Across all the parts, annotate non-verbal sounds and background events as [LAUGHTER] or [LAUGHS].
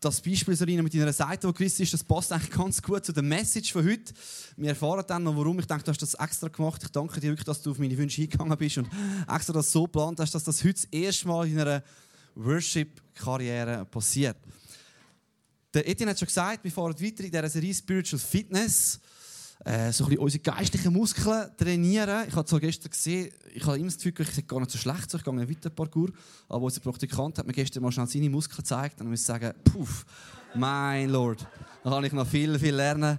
das Beispiel so rein mit deiner Seite, wo Christ ist, das passt eigentlich ganz gut zu der Message von heute. Wir erfahren dann noch, warum. Ich denke, du hast das extra gemacht. Ich danke dir wirklich, dass du auf meine Wünsche eingegangen bist und extra das so geplant hast, dass das heute das erste Mal in einer Worship-Karriere passiert. Der Etienne hat schon gesagt, wir fahren weiter in dieser Serie Spiritual Fitness. Äh, so ein unsere geistlichen Muskeln trainieren. Ich habe zwar gestern gesehen, ich habe immer das Gefühl, ich sehe gar nicht so schlecht, so. ich gehe weiter Parcours. Aber unser Praktikant hat mir gestern mal schnell seine Muskeln gezeigt und muss sagen, puff, mein Lord, da kann ich noch viel, viel lernen.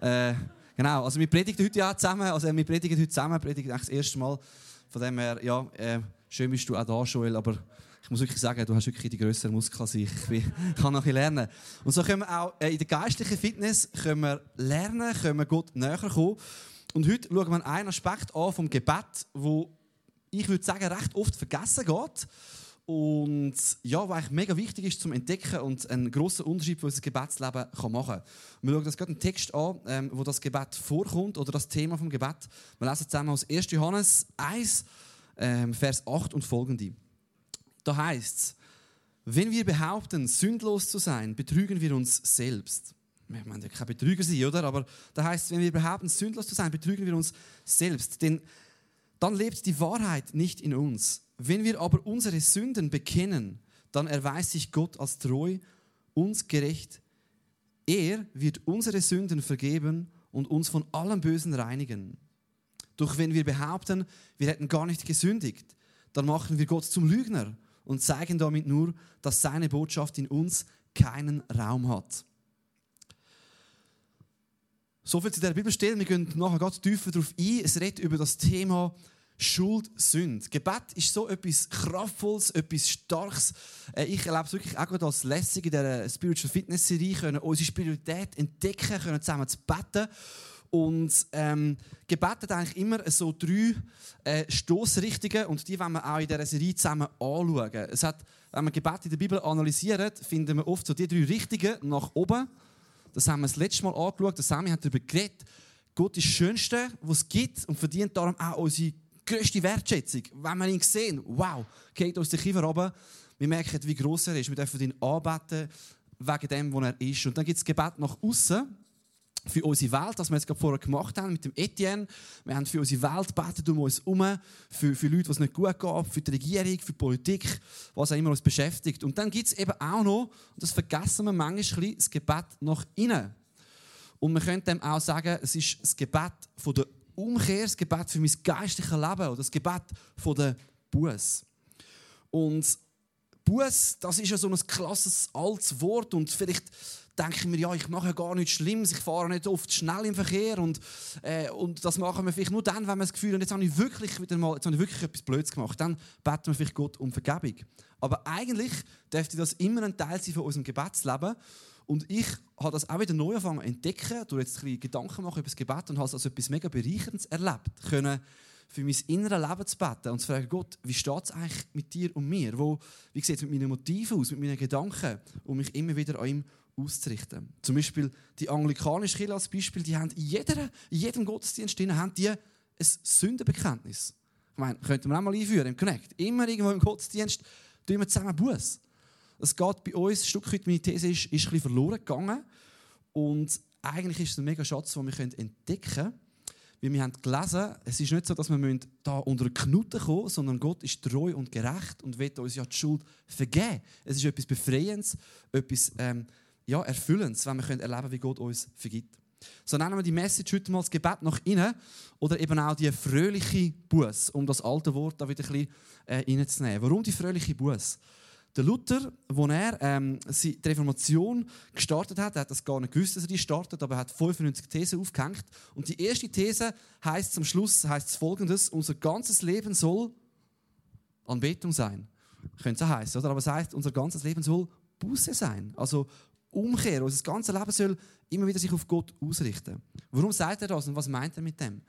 Äh, genau, also wir predigen heute ja zusammen, also wir predigen heute zusammen, predigen das erste Mal. Von dem her, ja, äh, schön bist du auch da, Joel, aber ich muss wirklich sagen, du hast wirklich die größeren Muskeln als ich. Ich [LAUGHS] kann noch ein lernen. Und so können wir auch äh, in der geistlichen Fitness können wir lernen, können wir Gott näher kommen. Und heute schauen wir einen Aspekt an vom Gebet, wo ich würde sagen, recht oft vergessen geht. Und ja, was eigentlich mega wichtig ist zum Entdecken und einen grossen Unterschied für unser Gebetsleben kann machen kann. Wir schauen uns gerade einen Text an, ähm, wo das Gebet vorkommt oder das Thema vom Gebet. Wir lesen zusammen aus 1. Johannes 1, ähm, Vers 8 und folgende. Da heißt es, wenn wir behaupten, sündlos zu sein, betrügen wir uns selbst. Meinen ja kein Betrüger sein, oder? Aber da heißt es, wenn wir behaupten, sündlos zu sein, betrügen wir uns selbst. Denn dann lebt die Wahrheit nicht in uns. Wenn wir aber unsere Sünden bekennen, dann erweist sich Gott als treu, uns gerecht. Er wird unsere Sünden vergeben und uns von allem Bösen reinigen. Doch wenn wir behaupten, wir hätten gar nicht gesündigt, dann machen wir Gott zum Lügner und zeigen damit nur, dass seine Botschaft in uns keinen Raum hat. So viel zu der Bibelstelle. Wir gehen nachher ganz tiefer darauf ein. Es redet über das Thema Schuld, Sünde. Gebet ist so etwas Kraftvolles, etwas Starkes. Äh, ich erlebe es wirklich auch als lässig in dieser Spiritual Fitness Serie, können unsere Spiritualität entdecken, können zusammen zu beten. Und ähm, Gebet hat eigentlich immer so drei äh, Stoßrichtungen und die wollen wir auch in dieser Serie zusammen anschauen. Es hat, wenn wir Gebet in der Bibel analysieren, finden wir oft so die drei Richtungen nach oben. Das haben wir das letzte Mal angeschaut. Der Sammy hat darüber geredet. Gott ist das Schönste, was es gibt und verdient darum auch unsere größte Wertschätzung. Wenn wir ihn sehen, wow, geht uns der Kiefer runter. Wir merken, wie groß er ist. Wir dürfen ihn anbeten wegen dem, wo er ist. Und dann gibt es Gebet nach außen für unsere Welt, das wir jetzt gerade vorher gemacht haben mit dem Etienne. Wir haben für unsere Welt betet um uns herum, für, für Leute, die es nicht gut geht, für die Regierung, für die Politik, was auch immer uns beschäftigt. Und dann gibt es eben auch noch, und das vergessen wir manchmal, das Gebet nach innen. Und wir können dem auch sagen, es ist das Gebet von der Umkehr, das Gebet für mein geistliches Leben oder das Gebet von der Buß. Und Buß, das ist ja so ein klasses altes Wort und vielleicht denke ich mir, ja, ich mache gar nichts Schlimmes, ich fahre nicht oft schnell im Verkehr und, äh, und das machen wir vielleicht nur dann, wenn wir das Gefühl haben, jetzt habe ich wirklich wieder mal, jetzt habe ich wirklich etwas Blödes gemacht. Dann beten wir vielleicht Gott um Vergebung. Aber eigentlich dürfte das immer ein Teil sein von unserem Gebetsleben. Und ich habe das auch wieder neu angefangen entdecken, durch jetzt ein bisschen Gedanken machen über das Gebet und habe es als etwas mega Bereicherndes erlebt. Können für mein inneres Leben zu beten und zu fragen, Gott, wie steht es eigentlich mit dir und mir? Wo, wie sieht es mit meinen Motiven aus, mit meinen Gedanken, um mich immer wieder an ihm auszurichten. Zum Beispiel die anglikanische Kirche als Beispiel, die haben in, jeder, in jedem Gottesdienst haben die ein Sündenbekenntnis. Ich meine, könnten wir auch mal einführen im Connect. Immer irgendwo im Gottesdienst tun wir zusammen Buß. Es geht bei uns, ein Stück weit meine These ist, ist ein bisschen verloren gegangen. Und eigentlich ist es ein mega Schatz, den wir entdecken können. Weil wir haben gelesen, es ist nicht so, dass wir da unter eine Knute kommen sondern Gott ist treu und gerecht und wird uns ja die Schuld vergeben. Es ist etwas Befreiendes, etwas ähm, ja, erfüllend, wenn wir können erleben wie Gott uns vergibt. So nennen wir die Message heute mal das Gebet nach innen oder eben auch die fröhliche Buß, um das alte Wort da wieder ein bisschen äh, reinzunehmen. Warum die fröhliche Buß? Der Luther, als er ähm, die Reformation gestartet hat, er hat das gar nicht gewusst, dass er die startet, aber er hat 95 Thesen aufgehängt. Und die erste These heißt zum Schluss heißt folgendes: Unser ganzes Leben soll Anbetung sein. Könnte es heißen, oder? Aber es heißt, unser ganzes Leben soll Buße sein. Also Umkehr, unser ganzes Leben soll immer wieder sich auf Gott ausrichten. Warum sagt er das und was meint er mit dem?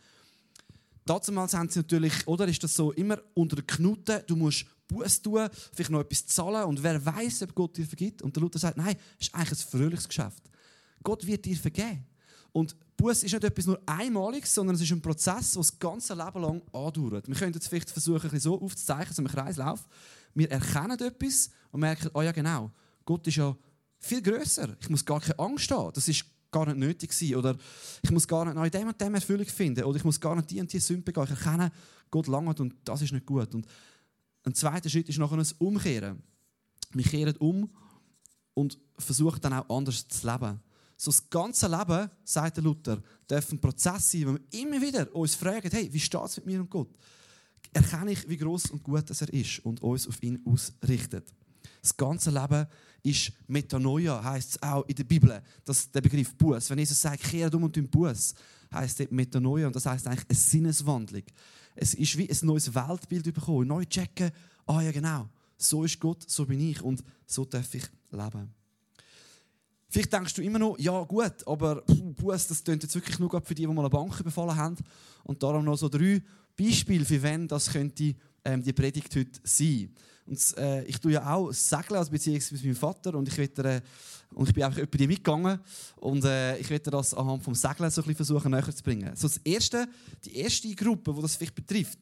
Damals haben sie natürlich, oder ist das so, immer unter der Knute, du musst Buß tun, vielleicht noch etwas zahlen und wer weiß, ob Gott dir vergibt. Und der Luther sagt, nein, es ist eigentlich ein fröhliches Geschäft. Gott wird dir vergeben. Und Buß ist nicht etwas nur Einmaliges, sondern es ist ein Prozess, der das ganze Leben lang andauert. Wir können jetzt vielleicht versuchen, ein so aufzuzeichnen, so im Kreislauf. Wir erkennen etwas und merken, oh ja genau, Gott ist ja viel größer. Ich muss gar keine Angst haben. Das ist gar nicht nötig sein. Oder ich muss gar nicht noch in dem und dem Erfüllung finden. Oder ich muss gar nicht die und die Sünde begehen. Ich erkenne, Gott langt und das ist nicht gut. Und ein zweiter Schritt ist nachher ein Umkehren. Wir kehren um und versuchen dann auch anders zu leben. So das ganze Leben, sagt Luther, darf ein Prozess sein, wo wir immer wieder uns fragen, hey, wie steht es mit mir und Gott? Erkenne ich, wie groß und gut er ist und uns auf ihn ausrichtet. Das ganze Leben ist Metanoia, heißt es auch in der Bibel, dass der Begriff Buß. Wenn Jesus sagt, kehrt um und tun Buß, heißt es Metanoia und das heißt eigentlich eine Sinneswandlung. Es ist wie ein neues Weltbild bekommen, neu checken, ah ja genau, so ist Gott, so bin ich und so darf ich leben. Vielleicht denkst du immer noch, ja gut, aber Buß, das klingt jetzt wirklich nur für die, die mal eine Bank befallen haben. Und darum noch so drei Beispiele, für wen das könnte ähm, die Predigt heute sein. Und, äh, ich tue ja auch Segeln, also beziehungsweise mit meinem Vater. Und ich, will, äh, und ich bin einfach bei dir mitgegangen. Und äh, ich werde das anhand vom Segeln so ein bisschen versuchen, näher zu bringen. So das erste, die erste Gruppe, die das vielleicht betrifft,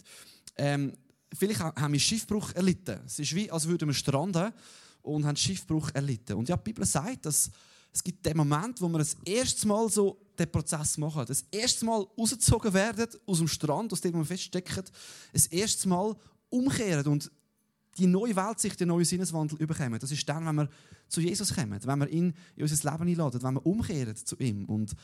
ähm, vielleicht haben wir Schiffbruch erlitten. Es ist wie, als würden wir stranden und haben Schiffbruch erlitten. Und ja, die Bibel sagt, dass es gibt den Moment, wo wir das erste Mal so den Prozess machen. Das erste Mal rausgezogen werden aus dem Strand, aus dem wir feststecken. Das erste Mal umkehren und die neue Weltsicht, den neuen Sinneswandel überkommen. Das ist dann, wenn wir zu Jesus kommen, wenn wir ihn in unser Leben einladen, wenn wir umkehren zu ihm. Und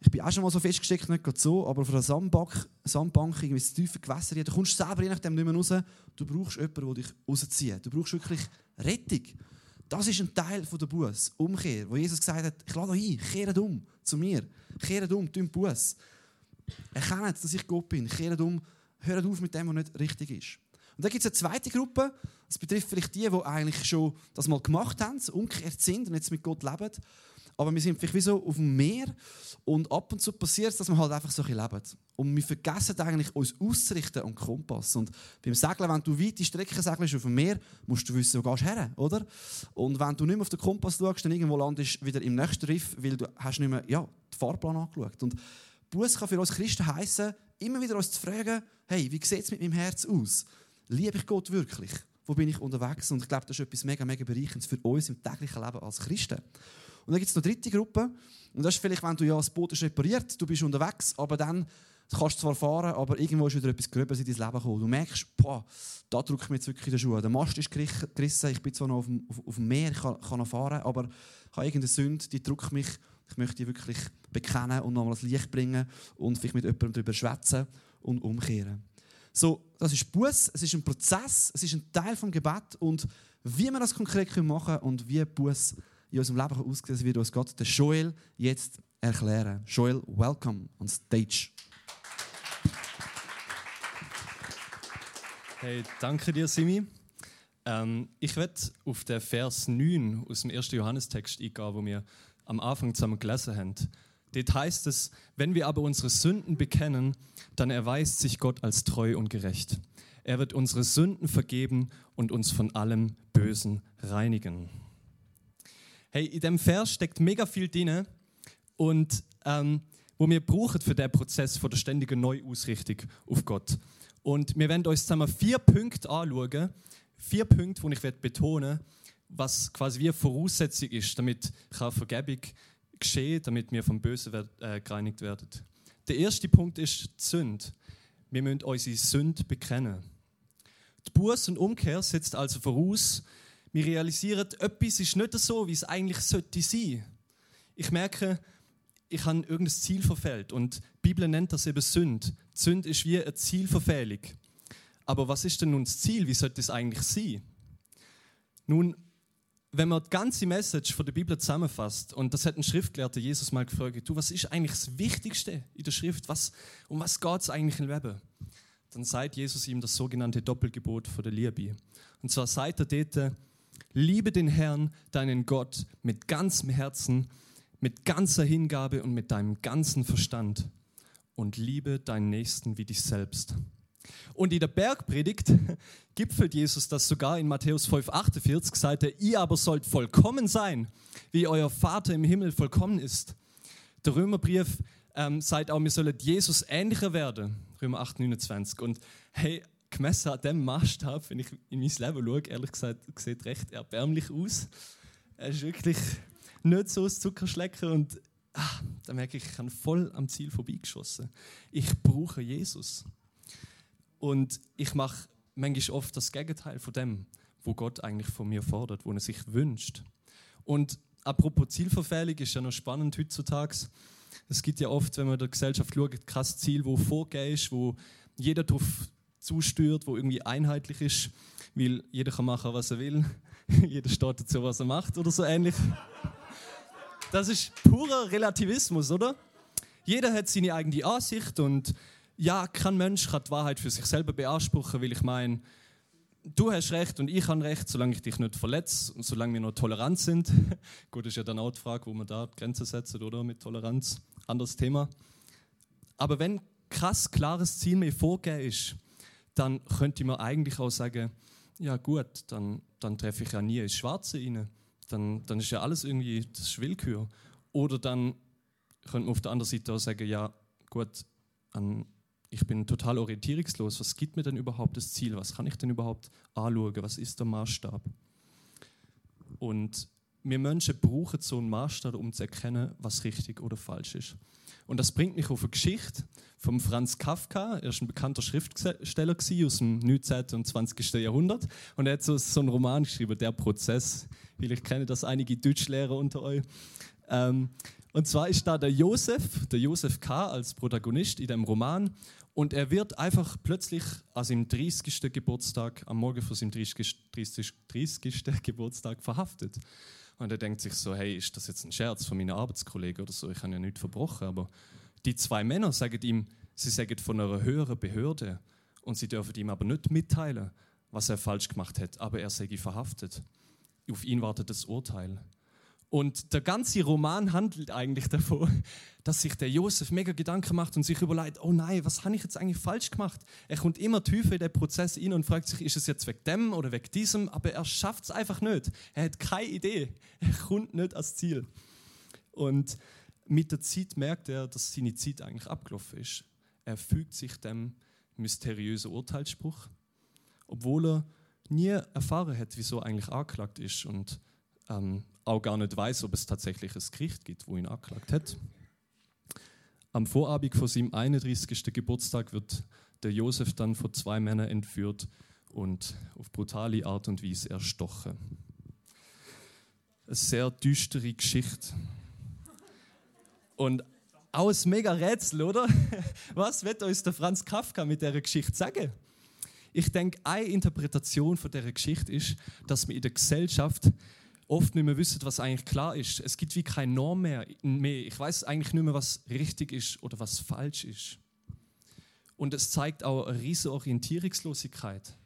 ich bin auch schon mal so festgesteckt, nicht gerade so, aber auf einer Sandbank, Sandbank irgendwie ins tiefe Gewässer, da kommst du selber nicht mehr raus. Du brauchst jemanden, der dich rauszieht. Du brauchst wirklich Rettung. Das ist ein Teil der Buß, Umkehr, wo Jesus gesagt hat, ich lade ein, kehrt um zu mir, kehrt um, tun Buß. Erkennt, dass ich Gott bin, kehrt um, hört auf mit dem, was nicht richtig ist. Und dann gibt es eine zweite Gruppe, das betrifft vielleicht die, die eigentlich schon das mal gemacht haben, umgekehrt sind und jetzt mit Gott leben. Aber wir sind vielleicht wie so auf dem Meer und ab und zu passiert es, dass wir halt einfach so ein leben. Und wir vergessen eigentlich, uns auszurichten am Kompass. Und beim Segeln, wenn du weite Strecken segelst auf dem Meer, musst du wissen, wo gehst du her, oder? Und wenn du nicht mehr auf den Kompass schaust, dann irgendwo landest du wieder im nächsten Riff, weil du hast nicht mehr ja, den Fahrplan angeschaut. Und Buß kann für uns Christen heißen, immer wieder uns zu fragen, hey, wie sieht es mit meinem Herz aus? Liebe ich Gott wirklich? Wo bin ich unterwegs? Und ich glaube, das ist etwas mega, mega bereicherndes für uns im täglichen Leben als Christen. Und dann gibt es noch eine dritte Gruppe. Und das ist vielleicht, wenn du ja das Boot ist repariert, du bist unterwegs, aber dann kannst du zwar fahren, aber irgendwo ist wieder etwas Gröbes in dein Leben gekommen. Du merkst, boah, da drückt mir jetzt wirklich der Schuh. Der Mast ist gerissen, ich bin zwar noch auf dem, auf, auf dem Meer, kann, kann, noch fahren, aber ich habe irgendeine Sünde, die drückt mich. Ich möchte die wirklich bekennen und nochmal das Licht bringen und vielleicht mit jemandem darüber schwätzen und umkehren. So, das ist Buß, es ist ein Prozess, es ist ein Teil vom Gebet und wie wir das konkret machen können und wie Buß in unserem Leben aussehen wird uns Gott, der Joel, jetzt erklären. Joel, welcome on stage. Hey, danke dir, Simi. Ähm, ich werde auf den Vers 9 aus dem 1. Johannes-Text eingehen, wo wir am Anfang zusammen gelesen haben. Dort heißt es, wenn wir aber unsere Sünden bekennen, dann erweist sich Gott als treu und gerecht. Er wird unsere Sünden vergeben und uns von allem Bösen reinigen. Hey, in dem Vers steckt mega viel drin und ähm, wo wir brauchen für den Prozess von der ständigen Neuausrichtung auf Gott. Und wir werden uns zusammen vier Punkte anschauen, vier Punkte, die ich betonen was quasi wie eine Voraussetzung ist, damit Vergebung geschehen, damit wir vom Bösen äh, gereinigt werden. Der erste Punkt ist die Sünde. Wir müssen unsere Sünde bekennen. Die Buß und Umkehr setzt also voraus, wir realisieren, etwas ist nicht so, wie es eigentlich sollte sein. Ich merke, ich habe irgendein Ziel verfehlt und die Bibel nennt das eben Sünde. Die Sünde ist wie eine Zielverfehlung. Aber was ist denn nun das Ziel? Wie sollte es eigentlich sein? Nun, wenn man die ganze Message von der Bibel zusammenfasst, und das hat ein Schriftgelehrter Jesus mal gefragt, du, was ist eigentlich das Wichtigste in der Schrift? Was, um was geht es eigentlich im Leben? Dann sagt Jesus ihm das sogenannte Doppelgebot von der Liebe. Und zwar sagt er dort, Liebe den Herrn, deinen Gott, mit ganzem Herzen, mit ganzer Hingabe und mit deinem ganzen Verstand. Und liebe deinen Nächsten wie dich selbst. Und in der Bergpredigt [LAUGHS] gipfelt Jesus das sogar in Matthäus 5,48, sagt er, ihr aber sollt vollkommen sein, wie euer Vater im Himmel vollkommen ist. Der Römerbrief ähm, sagt auch, wir sollen Jesus ähnlicher werden, Römer 8,29. Und hey, gemessen an dem Maßstab, wenn ich in mein Leben schaue, ehrlich gesagt, sieht recht erbärmlich aus. Er ist wirklich nicht so das Zuckerschlecken und ah, da merke ich, ich habe voll am Ziel vorbeigeschossen. Ich brauche Jesus. Und ich mache manchmal oft das Gegenteil von dem, wo Gott eigentlich von mir fordert, wo er sich wünscht. Und apropos Zielverfehlung ist ja noch spannend heutzutage. Es gibt ja oft, wenn man der Gesellschaft schaut, krass Ziel, wo vorgehst, ist, wo jeder darauf zusteuert, wo irgendwie einheitlich ist, weil jeder kann machen, was er will. [LAUGHS] jeder steht dazu, was er macht oder so ähnlich. Das ist purer Relativismus, oder? Jeder hat seine eigene Ansicht und ja, kein Mensch kann die Wahrheit für sich selber beanspruchen, weil ich meine, du hast recht und ich habe recht, solange ich dich nicht verletze und solange wir noch tolerant sind. [LAUGHS] Gut, ist ja dann auch die Frage, wo man da die Grenze setzt, oder mit Toleranz. Anderes Thema. Aber wenn krass klares Ziel mir vorgegeben ist, dann könnte man eigentlich auch sagen, ja gut, dann, dann treffe ich ja nie ins Schwarze rein. Dann, dann ist ja alles irgendwie, das Willkür. Oder dann könnte man auf der anderen Seite auch sagen, ja gut, an, ich bin total orientierungslos. Was gibt mir denn überhaupt das Ziel? Was kann ich denn überhaupt anschauen? Was ist der Maßstab? Und wir Menschen brauchen so einen Maßstab, um zu erkennen, was richtig oder falsch ist. Und das bringt mich auf eine Geschichte von Franz Kafka. Er ist ein bekannter Schriftsteller aus dem 19. und 20. Jahrhundert. Und er hat so, einen Roman geschrieben, Der Prozess. Vielleicht kennen das einige Deutschlehrer unter euch. Ähm, und zwar ist da der Josef, der Josef K. als Protagonist in dem Roman. Und er wird einfach plötzlich an seinem 30. Geburtstag, am Morgen von seinem 30. 30, 30. Geburtstag verhaftet. Und er denkt sich so, hey, ist das jetzt ein Scherz von meinen Arbeitskollegen oder so? Ich habe ja nichts verbrochen. Aber die zwei Männer sagen ihm, sie sagen von einer höheren Behörde und sie dürfen ihm aber nicht mitteilen, was er falsch gemacht hat. Aber er sei verhaftet. Auf ihn wartet das Urteil. Und der ganze Roman handelt eigentlich davon, [LAUGHS] dass sich der Josef mega Gedanken macht und sich überlegt, oh nein, was habe ich jetzt eigentlich falsch gemacht? Er kommt immer tiefer in den Prozess rein und fragt sich, ist es jetzt wegen dem oder wegen diesem? Aber er schafft es einfach nicht. Er hat keine Idee. Er kommt nicht ans Ziel. Und mit der Zeit merkt er, dass seine Zeit eigentlich abgelaufen ist. Er fügt sich dem mysteriösen Urteilsspruch, obwohl er nie erfahren hat, wieso er eigentlich angeklagt ist und ähm, auch gar nicht weiß, ob es tatsächlich ein Gericht gibt, wo ihn angeklagt hat. Am Vorabend vor seinem 31. Geburtstag wird der Josef dann von zwei Männern entführt und auf brutale Art und Weise erstochen. Eine sehr düstere Geschichte. Und auch ein mega Rätsel, oder? [LAUGHS] Was wird uns der Franz Kafka mit der Geschichte sagen? Ich denke, eine Interpretation von der Geschichte ist, dass wir in der Gesellschaft oft nicht mehr wissen, was eigentlich klar ist. Es gibt wie keine Norm mehr. mehr. Ich weiß eigentlich nicht mehr, was richtig ist oder was falsch ist. Und es zeigt auch eine riesige Orientierungslosigkeit.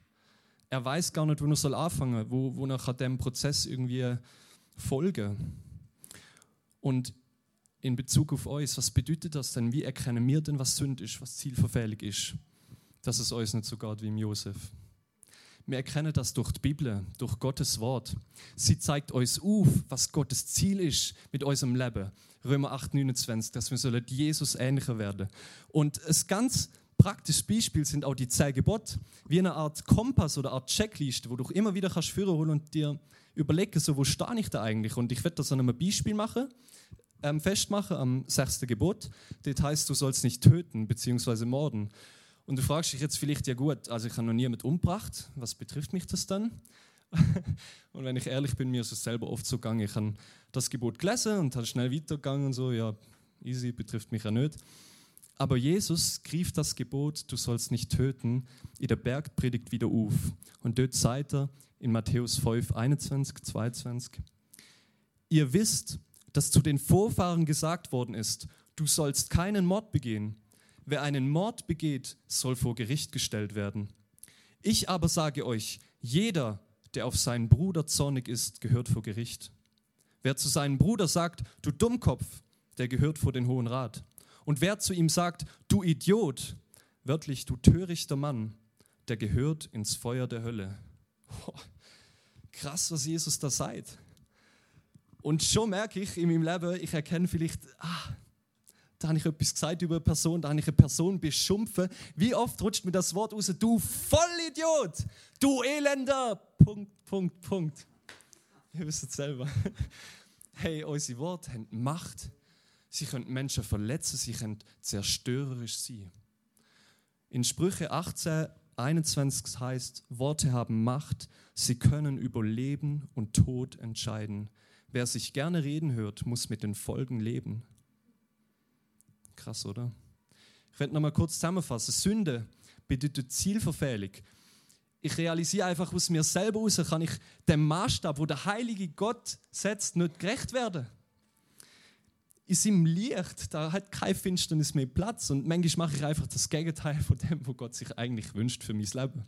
Er weiß gar nicht, wo er soll anfangen, wo, wo er dem Prozess irgendwie folgen. Und in Bezug auf uns, was bedeutet das denn? Wie erkennen wir denn, was Sünde ist, was zielverfehlig ist? Dass es uns nicht so geht wie im Josef. Wir erkennen das durch die Bibel, durch Gottes Wort. Sie zeigt uns auf, was Gottes Ziel ist mit unserem Leben. Römer 8, 29, dass wir Jesus ähnlicher werden. Und ein ganz praktisches Beispiel sind auch die zehn Gebote, wie eine Art Kompass oder eine Art Checkliste, wo du immer wieder kannst führen holen und dir überlegen, so, wo stehe ich da eigentlich? Und ich werde das an einem Beispiel machen, ähm, festmachen, am sechsten Gebot. Das heißt, du sollst nicht töten bzw. morden. Und du fragst dich jetzt vielleicht, ja gut, also ich habe noch niemand umgebracht, was betrifft mich das dann? [LAUGHS] und wenn ich ehrlich bin, mir ist es selber oft so gegangen, ich habe das Gebot gelesen und habe schnell weitergegangen und so, ja, easy, betrifft mich ja nicht. Aber Jesus griff das Gebot, du sollst nicht töten, in der Bergpredigt wieder auf. Und dort sagt er in Matthäus 5, 21, 22, ihr wisst, dass zu den Vorfahren gesagt worden ist, du sollst keinen Mord begehen Wer einen Mord begeht, soll vor Gericht gestellt werden. Ich aber sage euch, jeder, der auf seinen Bruder zornig ist, gehört vor Gericht. Wer zu seinem Bruder sagt, du Dummkopf, der gehört vor den Hohen Rat. Und wer zu ihm sagt, du Idiot, wörtlich du törichter Mann, der gehört ins Feuer der Hölle. Oh, krass, was Jesus da sagt. Und schon merke ich in meinem Leben, ich erkenne vielleicht, ah, da habe ich etwas gesagt über eine Person, da habe ich eine Person beschumpfen. Wie oft rutscht mir das Wort raus, du Vollidiot, du Elender, Punkt, Punkt, Punkt. Ihr wisst es selber. [LAUGHS] Hey, unsere Worte haben Macht. Sie können Menschen verletzen, sie können zerstörerisch sein. In Sprüche 18, 21 heißt, Worte haben Macht, sie können über Leben und Tod entscheiden. Wer sich gerne reden hört, muss mit den Folgen leben. Krass, oder? Ich werde nochmal kurz zusammenfassen. Sünde bedeutet Zielverfehlung. Ich realisiere einfach aus mir selber heraus, kann ich dem Maßstab, wo der heilige Gott setzt, nicht gerecht werden. In seinem Licht, da hat keine Finsternis mehr Platz und manchmal mache ich einfach das Gegenteil von dem, was Gott sich eigentlich wünscht für mein Leben.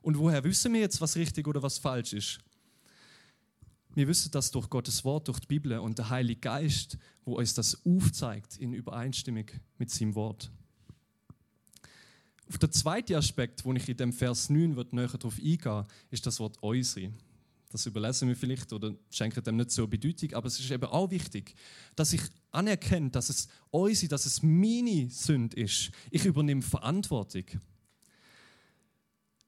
Und woher wissen wir jetzt, was richtig oder was falsch ist? Wir wissen das durch Gottes Wort, durch die Bibel und der Heilige Geist, wo uns das aufzeigt in Übereinstimmung mit seinem Wort. Auf der zweite Aspekt, wo ich in dem Vers 9 wird näher darauf eingehen, ist das Wort äußere. Das überlassen wir vielleicht oder schenken dem nicht so Bedeutung, aber es ist eben auch wichtig, dass ich anerkenne, dass es äußere, dass es meine Sünde ist. Ich übernehme Verantwortung.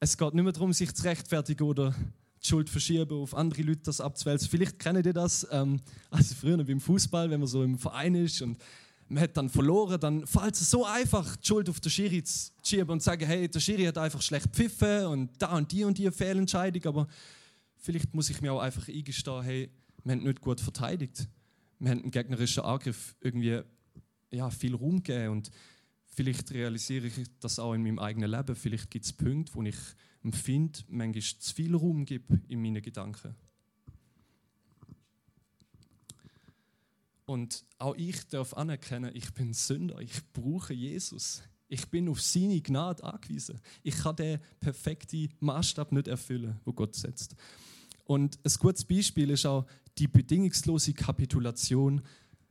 Es geht nicht mehr darum, sich zu rechtfertigen oder Schuld verschieben auf andere Leute, das abzuwälzen. Vielleicht kennt ihr das, ähm, also früher beim Fußball, wenn man so im Verein ist und man hat dann verloren, dann fällt es so einfach, die Schuld auf den Schiri zu schieben und zu sagen, hey, der Schiri hat einfach schlecht pfiffen und da und die und die Fehlentscheidung, aber vielleicht muss ich mir auch einfach eingestehen, hey, wir haben nicht gut verteidigt. Wir haben einen gegnerischen Angriff irgendwie ja, viel Raum gegeben und vielleicht realisiere ich das auch in meinem eigenen Leben. Vielleicht gibt es Punkte, wo ich empfinde, manchmal zu viel Raum gebe in meinen Gedanken. Und auch ich darf anerkennen, ich bin Sünder, ich brauche Jesus. Ich bin auf seine Gnade angewiesen. Ich kann den perfekten Maßstab nicht erfüllen, wo Gott setzt. Und ein gutes Beispiel ist auch die bedingungslose Kapitulation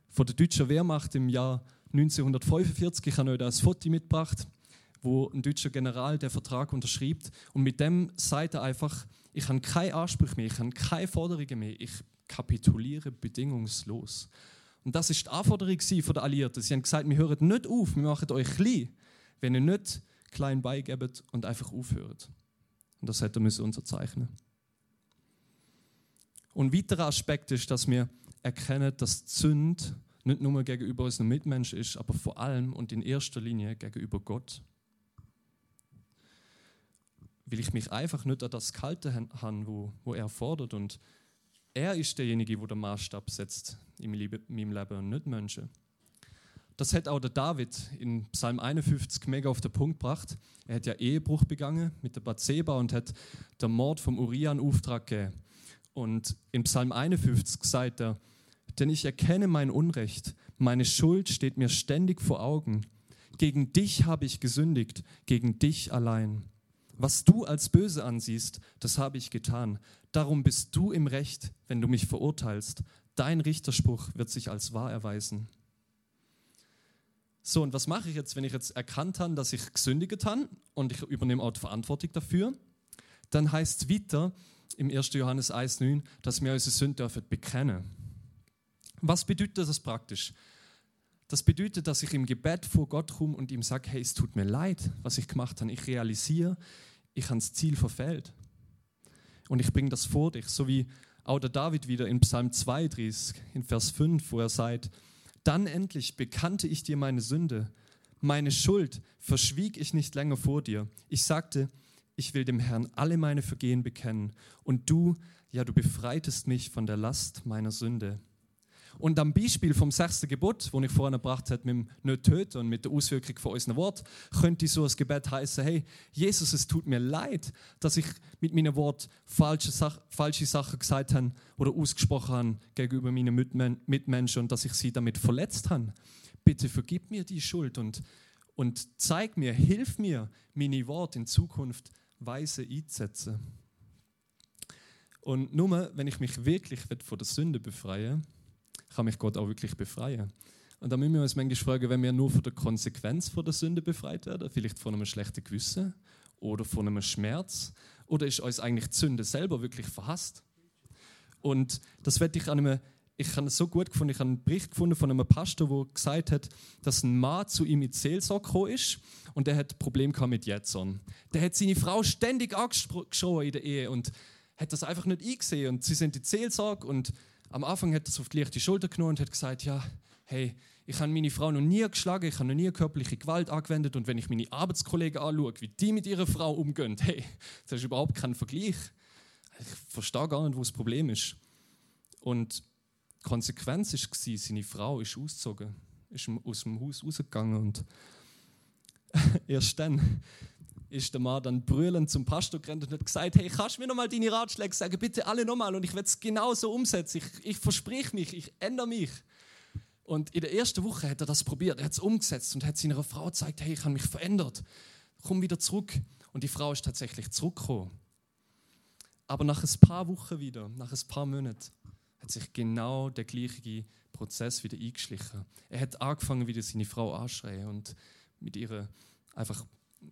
von der deutschen Wehrmacht im Jahr 1945. Ich habe euch da ein Foto mitgebracht, wo ein deutscher General den Vertrag unterschreibt. Und mit dem sagt er einfach, ich habe keinen Anspruch mehr, ich habe keine Forderungen mehr, ich kapituliere bedingungslos. Und das ist die Anforderung der Alliierten. Sie haben gesagt, wir hören nicht auf, wir machen euch klein, wenn ihr nicht klein beigebt und einfach aufhört. Und das hätte er unterzeichnen Und ein weiterer Aspekt ist, dass wir erkennen, dass Sünde nicht nur gegenüber unseren Mitmenschen ist, aber vor allem und in erster Linie gegenüber Gott. Weil ich mich einfach nicht an das Kalte habe, wo, wo er fordert und er ist derjenige, der den Maßstab setzt in meinem Leben und nicht Menschen. Das hat auch der David in Psalm 51 mega auf den Punkt gebracht. Er hat ja Ehebruch begangen mit der Bathseba und hat den Mord vom Uriah in Auftrag gegeben. Und in Psalm 51 sagt er, denn ich erkenne mein Unrecht, meine Schuld steht mir ständig vor Augen. Gegen dich habe ich gesündigt, gegen dich allein. Was du als böse ansiehst, das habe ich getan. Darum bist du im Recht, wenn du mich verurteilst. Dein Richterspruch wird sich als wahr erweisen. So, und was mache ich jetzt, wenn ich jetzt erkannt habe, dass ich gesündigt habe und ich übernehme auch die Verantwortung dafür? Dann heißt es weiter im 1. Johannes 1,9, dass wir unsere Sünde dürfen bekennen. Was bedeutet das praktisch? Das bedeutet, dass ich im Gebet vor Gott komme und ihm sage, hey, es tut mir leid, was ich gemacht habe. Ich realisiere, ich habe das Ziel verfehlt und ich bringe das vor dich, so wie auch der David wieder in Psalm 32, in Vers 5, wo er sagt, dann endlich bekannte ich dir meine Sünde, meine Schuld verschwieg ich nicht länger vor dir. Ich sagte, ich will dem Herrn alle meine Vergehen bekennen und du, ja, du befreitest mich von der Last meiner Sünde. Und am Beispiel vom sechsten Gebot, wo ich vorhin gebracht habe, mit dem nicht töten und mit der Auswirkung von unserem Wort, könnte so ein Gebet heißen: Hey, Jesus, es tut mir leid, dass ich mit meinem Wort falsche, Sach falsche Sachen gesagt habe oder ausgesprochen habe gegenüber meinen Mitmenschen und dass ich sie damit verletzt habe. Bitte vergib mir die Schuld und, und zeig mir, hilf mir, meine Worte in Zukunft weise einzusetzen. Und nur, wenn ich mich wirklich von der Sünde befreien will, kann mich Gott auch wirklich befreien. Und da müssen wir uns manchmal fragen, wenn wir nur von der Konsequenz von der Sünde befreit werden, vielleicht von einem schlechten Gewissen oder von einem Schmerz, oder ist uns eigentlich die Sünde selber wirklich verhasst? Und das werde ich an einem, ich habe es so gut gefunden, ich habe einen Bericht gefunden von einem Pastor, der gesagt hat, dass ein Mann zu ihm mit Seelsorge gekommen ist und der hat Problem mit Jetzern. Der hat seine Frau ständig angeschrien in der Ehe und hat das einfach nicht eingesehen und sie sind die Seelsorge und am Anfang hat er es auf die leichte Schulter genommen und hat gesagt, ja, hey, ich habe meine Frau noch nie geschlagen, ich habe noch nie körperliche Gewalt angewendet und wenn ich meine Arbeitskollegen anschaue, wie die mit ihrer Frau umgehen, [LAUGHS] hey, das ist überhaupt kein Vergleich. Ich verstehe gar nicht, wo das Problem ist. Und die Konsequenz war, seine Frau ist ausgezogen, ist aus dem Haus rausgegangen und [LAUGHS] erst dann ist der Mann dann brüllend zum Pastor gerannt und hat gesagt, hey, kannst du mir nochmal deine Ratschläge sagen, bitte alle nochmal und ich werde es genauso umsetzen, ich, ich versprich mich, ich ändere mich. Und in der ersten Woche hat er das probiert, er hat es umgesetzt und hat seiner Frau gezeigt, hey, ich habe mich verändert, komm wieder zurück. Und die Frau ist tatsächlich zurückgekommen. Aber nach ein paar Wochen wieder, nach ein paar Monaten, hat sich genau der gleiche Prozess wieder eingeschlichen. Er hat angefangen, wieder seine Frau anzuschreien und mit ihr einfach,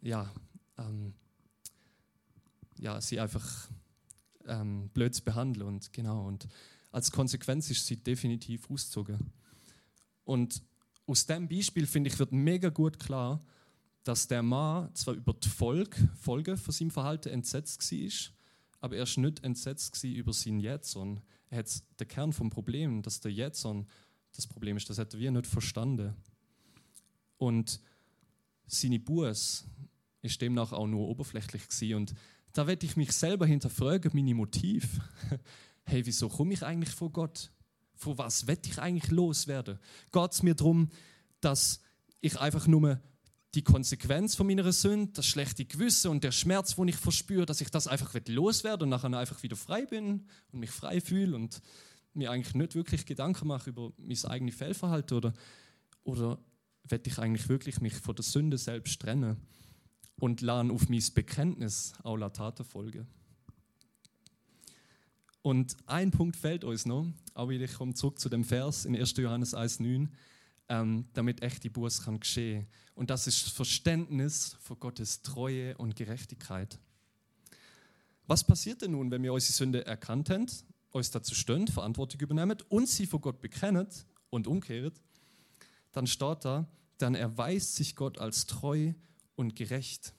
ja, ähm, ja, sie einfach ähm, blöd zu behandeln. Und, genau, und als Konsequenz ist sie definitiv ausgezogen. Und aus dem Beispiel, finde ich, wird mega gut klar, dass der Mann zwar über die Folge, Folge von seinem Verhalten entsetzt war, aber er war nicht entsetzt über seinen Jetson. Er hat den Kern vom Problem, dass der Jetson das Problem ist, das hat er nicht verstanden. Und seine Buß ist demnach auch nur oberflächlich gewesen. Und da werde ich mich selber hinterfragen, meine Motiv. [LAUGHS] hey, wieso komme ich eigentlich vor Gott? Vor was werde ich eigentlich loswerden? Geht es mir darum, dass ich einfach nur die Konsequenz von meiner Sünde, das schlechte Gewissen und der Schmerz, den ich verspüre, dass ich das einfach loswerde und nachher einfach wieder frei bin und mich frei fühle und mir eigentlich nicht wirklich Gedanken mache über mein eigenes Fehlverhalten oder, oder werde ich eigentlich wirklich mich von der Sünde selbst trennen und laden auf mein Bekenntnis auch Tate folge. Und ein Punkt fehlt uns noch, aber ich komme zurück zu dem Vers in 1. Johannes 1,9, ähm, damit echte Buß kann geschehen. Und das ist Verständnis von Gottes Treue und Gerechtigkeit. Was passiert denn nun, wenn wir unsere Sünde erkannt haben, uns dazu stehen, Verantwortung übernehmen und sie vor Gott bekennen und umkehrt? Dann steht da, dann erweist sich Gott als treu und gerecht.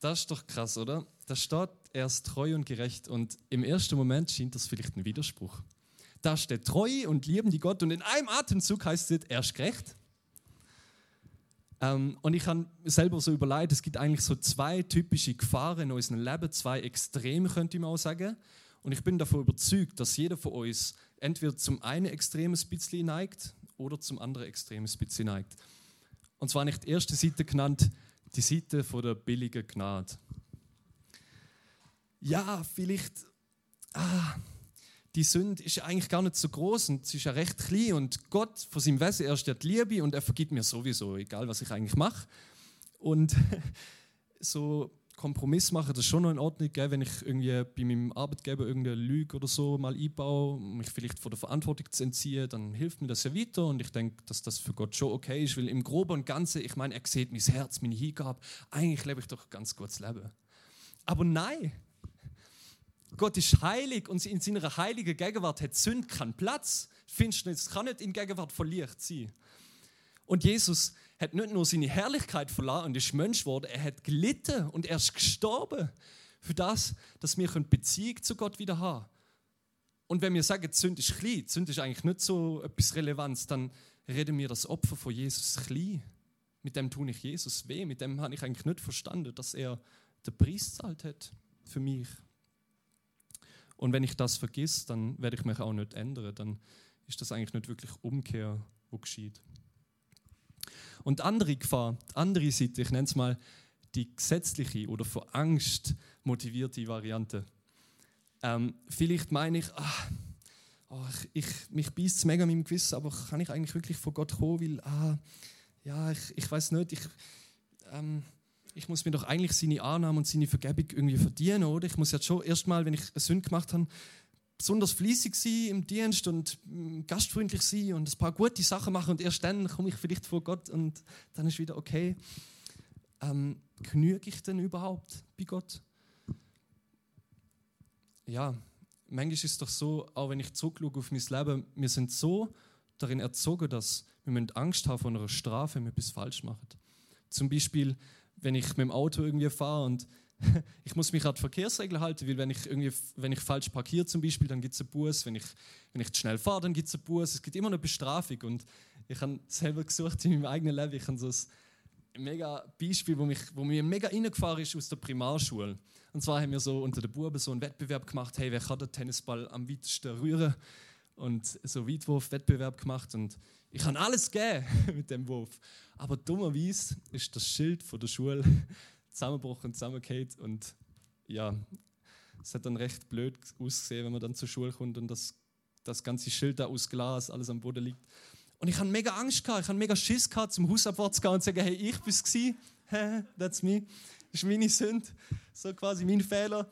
Das ist doch krass, oder? Da steht, er ist treu und gerecht. Und im ersten Moment schien das vielleicht ein Widerspruch. Da steht treu und lieben die Gott und in einem Atemzug heißt es, er ist gerecht. Ähm, und ich habe selber so überlegt, es gibt eigentlich so zwei typische Gefahren in unserem Leben, zwei Extreme, könnte man auch sagen. Und ich bin davon überzeugt, dass jeder von uns entweder zum einen Extrem ein bisschen neigt oder zum anderen Extrem ein bisschen neigt. Und zwar nicht die erste Seite genannt, die Seite von der billigen Gnade. Ja, vielleicht, ah, die Sünde ist ja eigentlich gar nicht so groß und sie ist ja recht klein und Gott von seinem Wesen, er steht Liebe und er vergibt mir sowieso, egal was ich eigentlich mache. Und [LAUGHS] so Kompromiss machen, das ist schon noch in Ordnung, gell? wenn ich irgendwie bei meinem Arbeitgeber irgendeine Lüge oder so mal einbaue, mich vielleicht von der Verantwortung zu entziehen, dann hilft mir das ja weiter und ich denke, dass das für Gott schon okay ist, weil im Groben und Ganzen, ich meine, er sieht mein Herz, meine Hingabe, eigentlich lebe ich doch ein ganz gutes Leben. Aber nein, Gott ist heilig und in seiner heiligen Gegenwart hat Sünde keinen Platz. Finsternis kann nicht in Gegenwart von Licht sein. Und Jesus hat nicht nur seine Herrlichkeit verloren und ist Mensch geworden, er hat gelitten und er ist gestorben für das, dass wir Beziehung zu Gott wieder haben. Und wenn wir sagen, die Sünde ist klein, die Sünde ist eigentlich nicht so etwas Relevanz, dann reden wir das Opfer von Jesus klein. Mit dem tue ich Jesus weh, mit dem habe ich eigentlich nicht verstanden, dass er den Preis zahlt hat für mich. Und wenn ich das vergiss, dann werde ich mich auch nicht ändern. Dann ist das eigentlich nicht wirklich Umkehr, wo geschieht. Und andere Gefahr, andere Seite, ich nenne es mal die gesetzliche oder von Angst motivierte Variante. Ähm, vielleicht meine ich, ach, oh, ich, ich, mich beißt es mega mit dem Gewissen, aber kann ich eigentlich wirklich von Gott kommen, weil, ah, ja, ich, ich weiß nicht, ich, ähm, ich muss mir doch eigentlich seine Annahme und seine Vergebung irgendwie verdienen, oder? Ich muss jetzt schon erstmal, wenn ich eine Sünde gemacht habe, besonders fließig sein im Dienst und mm, gastfreundlich sein und ein paar gute Sachen machen und erst dann komme ich vielleicht vor Gott und dann ist wieder okay. Ähm, genüge ich denn überhaupt bei Gott? Ja, manchmal ist es doch so, auch wenn ich zurückschaue auf mein Leben, wir sind so darin erzogen, dass wir Angst haben vor einer Strafe, wenn wir etwas falsch machen. Zum Beispiel, wenn ich mit dem Auto irgendwie fahre und [LAUGHS] ich muss mich an die Verkehrsregeln halten, weil wenn ich, irgendwie, wenn ich falsch parkiere zum Beispiel, dann gibt es einen Bus. Wenn ich, wenn ich zu schnell fahre, dann gibt es einen Bus. Es gibt immer eine Bestrafung. Und ich habe selber gesucht in meinem eigenen Leben. Ich habe so ein mega Beispiel, wo, mich, wo mir mega reingefahren ist aus der Primarschule. Und zwar haben wir so unter den Buben so einen Wettbewerb gemacht, hey, wer kann den Tennisball am weitesten rühren? Und so Weitwurf-Wettbewerb gemacht. Und ich habe alles gegeben [LAUGHS] mit dem Wurf. Aber dummerweise ist das Schild von der Schule zusammengebrochen, zusammengeht und ja, es hat dann recht blöd ausgesehen, wenn man dann zur Schule kommt und das, das ganze Schild da aus Glas, alles am Boden liegt. Und ich hatte mega Angst gehabt, ich hatte mega Schiss gehabt, zum Haus abwärts zu gehen und zu sagen, hey, ich bin's gsi, [LAUGHS] that's me, das ist meine Sünde, so quasi mein Fehler.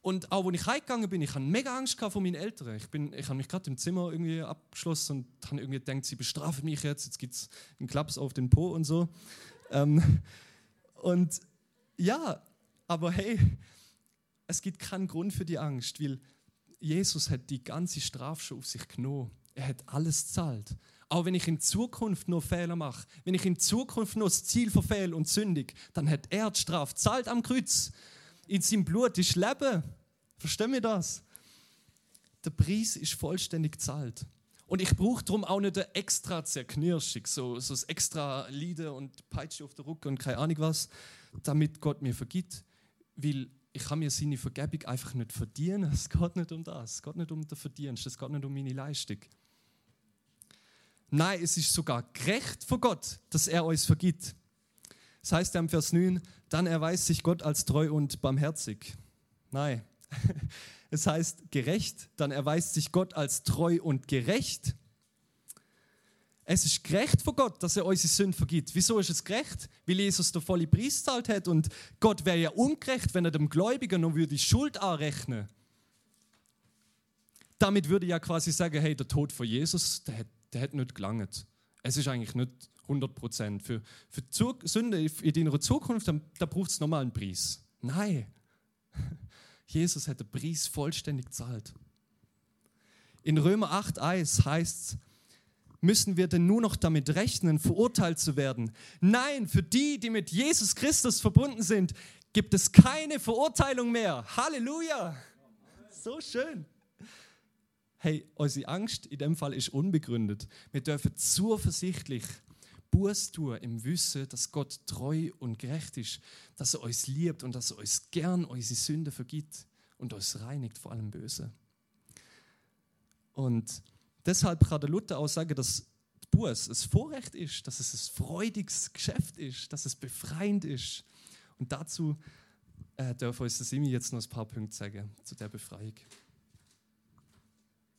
Und auch als ich heimgegangen bin, ich hatte mega Angst gehabt von meinen Eltern. Ich, bin, ich habe mich gerade im Zimmer irgendwie abgeschlossen und habe irgendwie gedacht, sie bestrafen mich jetzt, jetzt gibt es einen Klaps auf den Po und so. Ähm, [LAUGHS] und ja, aber hey, es gibt keinen Grund für die Angst, weil Jesus hat die ganze Strafe schon auf sich genommen. Er hat alles zahlt. Auch wenn ich in Zukunft noch Fehler mache, wenn ich in Zukunft noch das Ziel verfehle und sündig, dann hat er die Strafe zahlt am Kreuz. In seinem Blut ist Leben. Verstehen wir das? Der Preis ist vollständig zahlt. Und ich brauche darum auch nicht extra Zerknirschung, so, so das extra Lieder und Peitsche auf der Rücken und keine Ahnung was, damit Gott mir vergibt. Weil ich kann mir seine Vergebung einfach nicht verdienen. Es geht nicht um das. Es geht nicht um den Verdienst. Es geht nicht um meine Leistung. Nein, es ist sogar gerecht vor Gott, dass er uns vergibt. Das heißt ja im Vers 9, dann erweist sich Gott als treu und barmherzig. Nein, [LAUGHS] es heißt gerecht, dann erweist sich Gott als treu und gerecht. Es ist gerecht vor Gott, dass er unsere Sünden vergibt. Wieso ist es gerecht? Weil Jesus der volle Preis zahlt hat und Gott wäre ja ungerecht, wenn er dem Gläubigen noch die Schuld anrechnen Damit würde ja quasi sagen, hey, der Tod von Jesus, der hat, der hat nicht gelangt. Es ist eigentlich nicht 100 Prozent. Für, für Sünde in deiner Zukunft, da braucht es nochmal einen Preis. Nein. [LAUGHS] Jesus hat den Preis vollständig gezahlt. In Römer 8,1 heißt es, müssen wir denn nur noch damit rechnen, verurteilt zu werden? Nein, für die, die mit Jesus Christus verbunden sind, gibt es keine Verurteilung mehr. Halleluja! So schön. Hey, unsere Angst in dem Fall ist unbegründet. Wir dürfen zuversichtlich Buß tun im Wissen, dass Gott treu und gerecht ist, dass er uns liebt und dass er uns gern unsere Sünde vergibt und uns reinigt vor allem Böse. Und deshalb kann der Luther auch sagen, dass Buß ein Vorrecht ist, dass es ein freudiges Geschäft ist, dass es befreiend ist. Und dazu äh, darf uns der Simi jetzt noch ein paar Punkte sagen zu der Befreiung.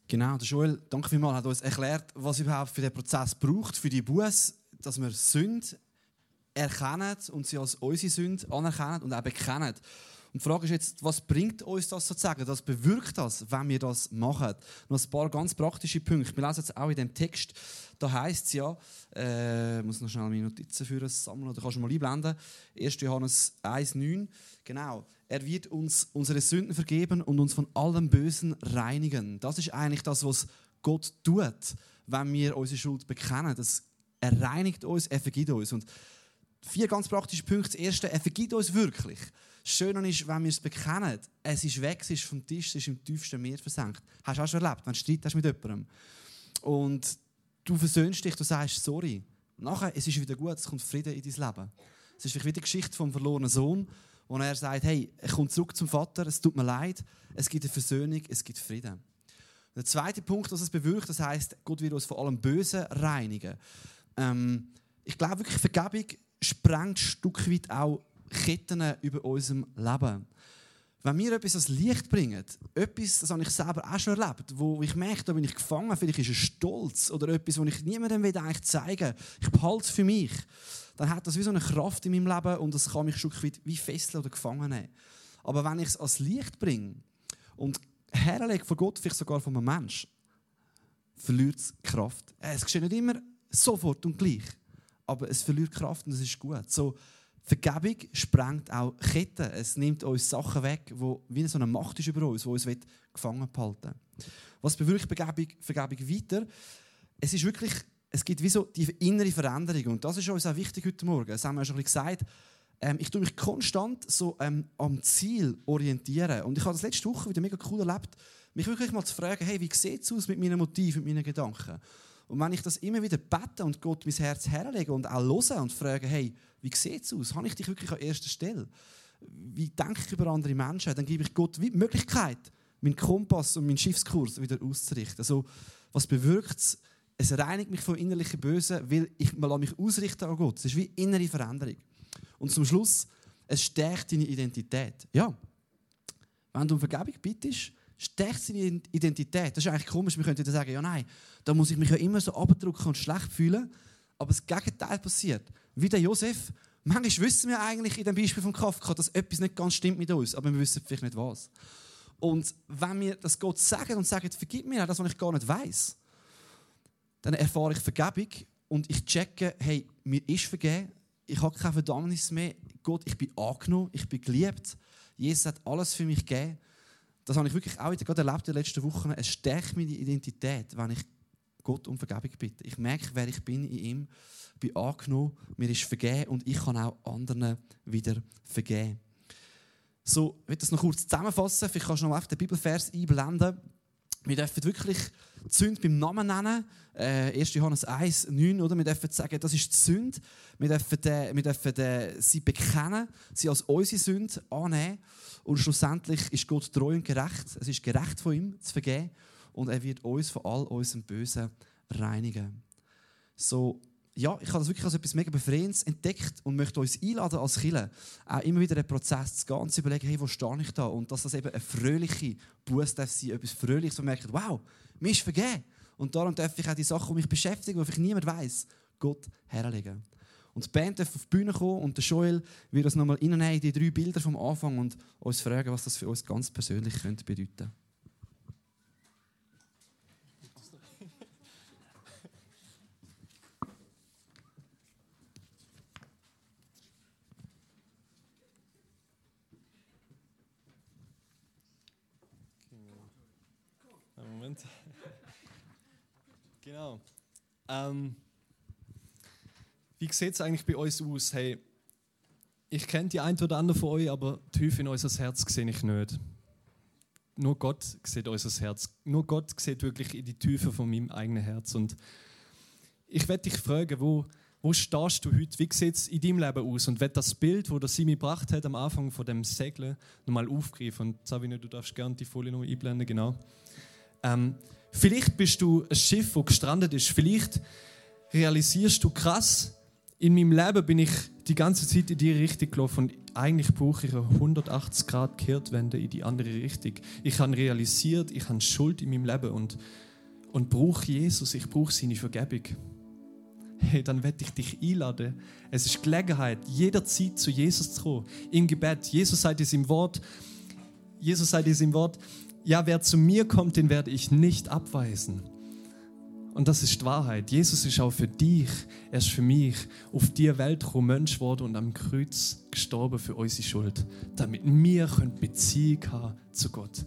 Genau, der Joel, danke vielmals, hat uns erklärt, was überhaupt für den Prozess braucht, für die Buß, dass wir Sünde erkennen und sie als unsere Sünde anerkennen und auch bekennen. Und die Frage ist jetzt, was bringt uns das sozusagen? Was bewirkt das, wenn wir das machen? Noch ein paar ganz praktische Punkte. Wir lesen jetzt auch in dem Text, da heißt es ja, äh, ich muss noch schnell meine Notizen für uns sammeln, oder kannst du mal einblenden. 1. Johannes 1,9. Genau. Er wird uns unsere Sünden vergeben und uns von allem Bösen reinigen. Das ist eigentlich das, was Gott tut, wenn wir unsere Schuld bekennen. Das er reinigt uns, er vergibt uns. Und vier ganz praktische Punkte. Das erste, er vergibt uns wirklich. Das Schöne ist, wenn wir es bekennen, es ist weg, es ist vom Tisch, es ist im tiefsten Meer versenkt. Hast du auch schon erlebt, wenn du Streit hast mit jemandem und du versöhnst dich, du sagst sorry. Nachher, es ist wieder gut, es kommt Frieden in dein Leben. Es ist wieder die Geschichte vom verlorenen Sohn, wo er sagt, hey, er kommt zurück zum Vater, es tut mir leid, es gibt eine Versöhnung, es gibt Frieden. Der zweite Punkt, was es bewirkt, das heißt, Gott wird uns vor allem Bösen reinigen. Ähm, ich glaube wirklich, Vergebung sprengt ein Stück weit auch Ketten über unserem Leben. Wenn wir etwas als Licht bringen, etwas, das habe ich selber auch schon erlebt, wo ich merke, da bin ich gefangen, vielleicht ist es Stolz oder etwas, was ich niemandem will eigentlich zeigen ich behalte es für mich, dann hat das wie so eine Kraft in meinem Leben und das kann mich ein Stück weit wie fesseln oder gefangen nehmen. Aber wenn ich es als Licht bringe und herlege vor Gott, vielleicht sogar von einem Menschen, verliert es Kraft. Es geschieht nicht immer sofort und gleich. Aber es verliert Kraft und es ist gut. So, Vergebung sprengt auch Ketten. Es nimmt uns Sachen weg, wo wie so eine Macht ist über uns, die uns gefangen behalten Was bewirkt Vergebung, Vergebung weiter? Es ist wirklich, es gibt wie so die innere Veränderung und das ist uns auch wichtig heute Morgen. Das haben wir schon gesagt. ähm, ich tue mich konstant so ähm, am Ziel orientieren. Und ich habe das letzte Woche wieder mega cool erlebt, mich wirklich mal zu fragen, hey, wie sieht es aus mit meinen Motiven, mit meinen Gedanken? Und wenn ich das immer wieder bete und Gott mein Herz herlege und auch höre und frage, hey, wie sieht es aus? Habe ich dich wirklich an erster Stelle? Wie denke ich über andere Menschen? Dann gebe ich Gott die Möglichkeit, meinen Kompass und meinen Schiffskurs wieder auszurichten. Also, was bewirkt es? Es reinigt mich vom innerlichen Bösen, weil ich mich ausrichten an Gott. Es ist wie innere Veränderung. Und zum Schluss, es stärkt deine Identität. Ja, wenn du um Vergebung bittest, stärkt seine Identität. Das ist eigentlich komisch. Wir könnten sagen, ja nein, da muss ich mich ja immer so abdrücken und schlecht fühlen. Aber das Gegenteil passiert. Wie der Josef. Manchmal wissen wir eigentlich in dem Beispiel von Kafka, dass etwas nicht ganz stimmt mit uns, aber wir wissen vielleicht nicht was. Und wenn wir das Gott sagen und sagen, vergib mir das, was ich gar nicht weiß, dann erfahre ich Vergebung und ich checke, hey, mir ist vergeben, ich habe keine Verdammnis mehr. Gott, ich bin angenommen, ich bin geliebt. Jesus hat alles für mich gegeben das habe ich wirklich auch wieder gerade erlebt in den letzten Wochen. Es stärkt meine Identität, wenn ich Gott um Vergebung bitte. Ich merke, wer ich bin in ihm, bin angenommen, mir ist vergeben und ich kann auch anderen wieder vergeben. So, ich will das noch kurz zusammenfassen. Vielleicht kannst du noch auf den Bibelvers einblenden. Wir dürfen wirklich die Sünde beim Namen nennen. Äh, 1. Johannes 1, 9. Oder? Wir dürfen sagen, das ist die Sünde. Wir dürfen, äh, wir dürfen äh, sie bekennen, sie als unsere Sünde annehmen. Und schlussendlich ist Gott treu und gerecht. Es ist gerecht von ihm zu vergeben. Und er wird uns von all unserem Bösen reinigen. So, ja, ich habe das wirklich als etwas mega Befreiendes entdeckt und möchte uns einladen als Killer auch immer wieder den Prozess zu zu überlegen, hey, wo stehe ich da? Und dass das eben eine fröhliche Buße darf sein, etwas Fröhliches, wo man merkt, wow, mir ist vergeben. Und darum darf ich auch die Sachen, die mich beschäftigen, die vielleicht niemand weiß, Gott herlegen. Und die Band darf auf die Bühne kommen und der Joel wird uns nochmal in die drei Bilder vom Anfang und uns fragen, was das für uns ganz persönlich könnte bedeuten könnte. Moment. Genau. Ähm, wie sieht es eigentlich bei uns aus? Hey, ich kenne die ein oder andere von euch, aber tief in unser Herz sehe ich nicht. Nur Gott sieht unser Herz. Nur Gott sieht wirklich in die Tiefe von meinem eigenen Herz. Und ich werde dich fragen, wo, wo stehst du heute? Wie sieht es in deinem Leben aus? Und werde das Bild, das der Simi gebracht hat am Anfang von dem Segeln, nochmal aufgreifen. Und Sabine, du darfst gerne die Folie noch einblenden, genau. Ähm, vielleicht bist du ein Schiff, das gestrandet ist. Vielleicht realisierst du krass, in meinem Leben bin ich die ganze Zeit in die Richtung gelaufen und eigentlich brauche ich eine 180 Grad Kehrtwende in die andere Richtung. Ich habe realisiert, ich habe Schuld in meinem Leben und, und brauche Jesus, ich brauche seine Vergebung. Hey, dann werde ich dich einladen. Es ist Gelegenheit, jederzeit zu Jesus zu kommen. Im Gebet. Jesus sagt es im Wort. Jesus sagt es im Wort. Ja, wer zu mir kommt, den werde ich nicht abweisen. Und das ist Wahrheit. Jesus ist auch für dich, er ist für mich auf die Welt gekommen, Mensch wurde und am Kreuz gestorben für unsere Schuld, damit wir Beziehung haben zu Gott.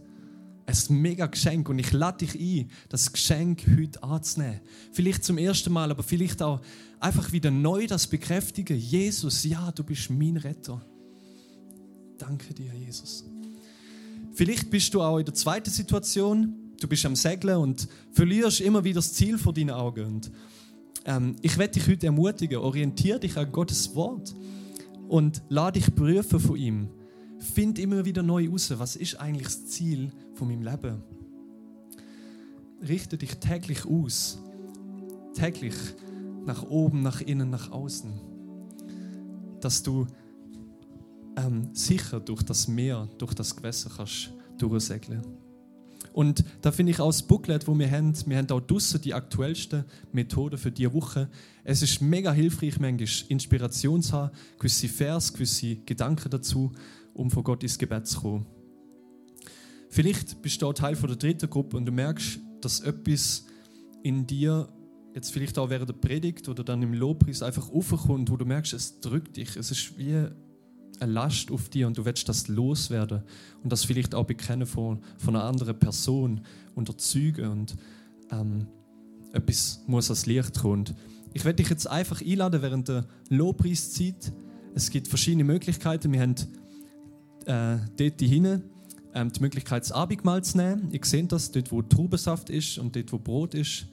Es ist ein mega Geschenk und ich lade dich ein, das Geschenk heute anzunehmen. Vielleicht zum ersten Mal, aber vielleicht auch einfach wieder neu das bekräftigen. Jesus, ja, du bist mein Retter. Danke dir, Jesus. Vielleicht bist du auch in der zweiten Situation, du bist am Segeln und verlierst immer wieder das Ziel vor deinen Augen. Und, ähm, ich werde dich heute ermutigen, orientiere dich an Gottes Wort und lade dich prüfen von ihm. Find immer wieder neu raus, was ist eigentlich das Ziel von meinem Leben. Richte dich täglich aus, täglich nach oben, nach innen, nach außen, dass du ähm, sicher durch das Meer, durch das Gewässer kannst durchsegeln. Und da finde ich auch das Booklet, wo wir haben, wir haben auch draussen die aktuellsten Methoden für diese Woche. Es ist mega hilfreich, manchmal Inspiration zu haben, gewisse Vers, gewisse Gedanken dazu, um von Gott ins Gebet zu kommen. Vielleicht bist du auch Teil von der dritten Gruppe und du merkst, dass etwas in dir jetzt vielleicht auch während der Predigt oder dann im Lobpreis einfach aufkommt, wo du merkst, es drückt dich. Es ist wie eine Last auf dir und du willst das loswerden und das vielleicht auch bekennen von, von einer anderen Person unter Zeugen und ähm, etwas muss als Licht kommen. Und ich werde dich jetzt einfach einladen, während der Lobpreiszeit Es gibt verschiedene Möglichkeiten. Wir haben äh, dort hinten ähm, die Möglichkeit, das Abendmahl zu nehmen. Ihr seht das, dort wo Traubensaft ist und dort wo Brot ist.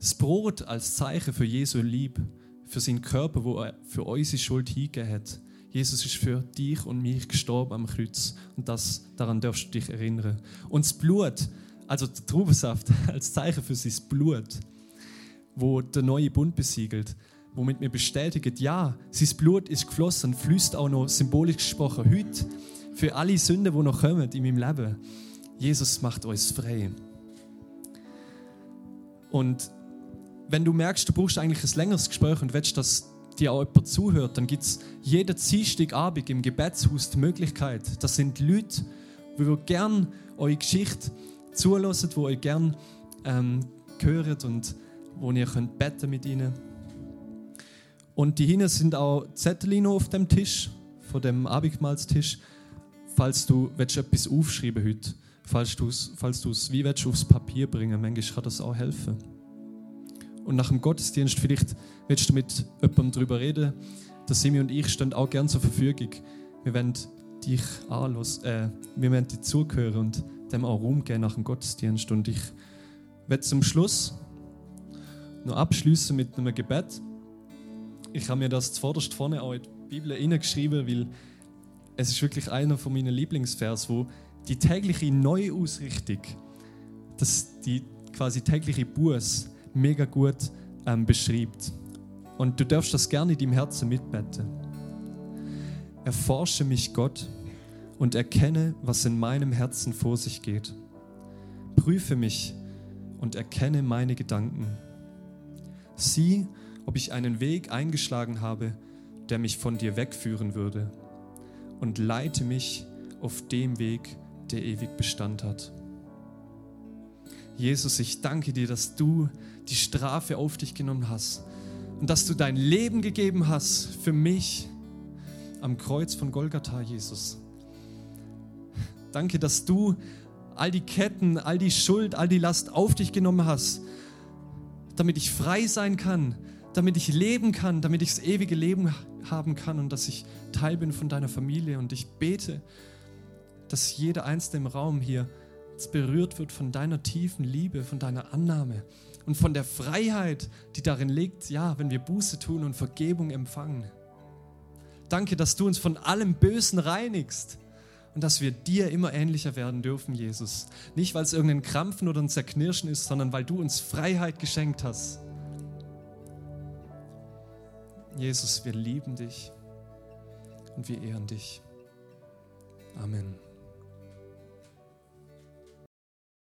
Das Brot als Zeichen für Jesu Liebe, für seinen Körper, wo er für unsere Schuld hingegeben hat. Jesus ist für dich und mich gestorben am Kreuz und das, daran darfst du dich erinnern. Und das Blut, also der Traubensaft [LAUGHS] als Zeichen für sein Blut, wo der neue Bund besiegelt, womit wir bestätigen, ja, sein Blut ist geflossen, fließt auch noch symbolisch gesprochen heute für alle Sünden, die noch kommen in meinem Leben. Jesus macht uns frei. Und wenn du merkst, du brauchst eigentlich ein längeres Gespräch und willst, dass dir auch jemand zuhört, dann gibt es jeden Dienstagabend im Gebetshaus die Möglichkeit. Das sind Leute, die gern eure Geschichte zulassen, die euch gern ähm, hören und wo ihr könnt beten mit ihnen. Und die hinten sind auch Zettel auf dem Tisch, von dem Abendmahlstisch, falls du willst, etwas aufschreiben heute, falls du es falls wie willst, aufs Papier bringen, manchmal kann das auch helfen. Und nach dem Gottesdienst, vielleicht willst du mit jemandem darüber reden, dass Simi und ich stehen auch gerne zur Verfügung. Wir werden dich anlos, äh, wir werden dir zugehören und dem auch Raum geben nach dem Gottesdienst. Und ich werde zum Schluss noch abschließen mit einem Gebet. Ich habe mir das zuvorderst vorne auch in die Bibel hineingeschrieben, weil es ist wirklich einer von meinen Lieblingsvers, wo die tägliche Neuausrichtung, das die quasi tägliche Buß mega gut ähm, beschreibt. Und du darfst das gerne in deinem Herzen mitbeten. Erforsche mich, Gott, und erkenne, was in meinem Herzen vor sich geht. Prüfe mich und erkenne meine Gedanken. Sieh, ob ich einen Weg eingeschlagen habe, der mich von dir wegführen würde, und leite mich auf dem Weg, der ewig Bestand hat. Jesus, ich danke dir, dass du die Strafe auf dich genommen hast und dass du dein Leben gegeben hast für mich am Kreuz von Golgatha, Jesus. Danke, dass du all die Ketten, all die Schuld, all die Last auf dich genommen hast, damit ich frei sein kann, damit ich leben kann, damit ich das ewige Leben haben kann und dass ich Teil bin von deiner Familie. Und ich bete, dass jeder Einzelne im Raum hier berührt wird von deiner tiefen Liebe, von deiner Annahme und von der Freiheit, die darin liegt, ja, wenn wir Buße tun und Vergebung empfangen. Danke, dass du uns von allem Bösen reinigst und dass wir dir immer ähnlicher werden dürfen, Jesus. Nicht, weil es irgendein Krampfen oder ein Zerknirschen ist, sondern weil du uns Freiheit geschenkt hast. Jesus, wir lieben dich und wir ehren dich. Amen.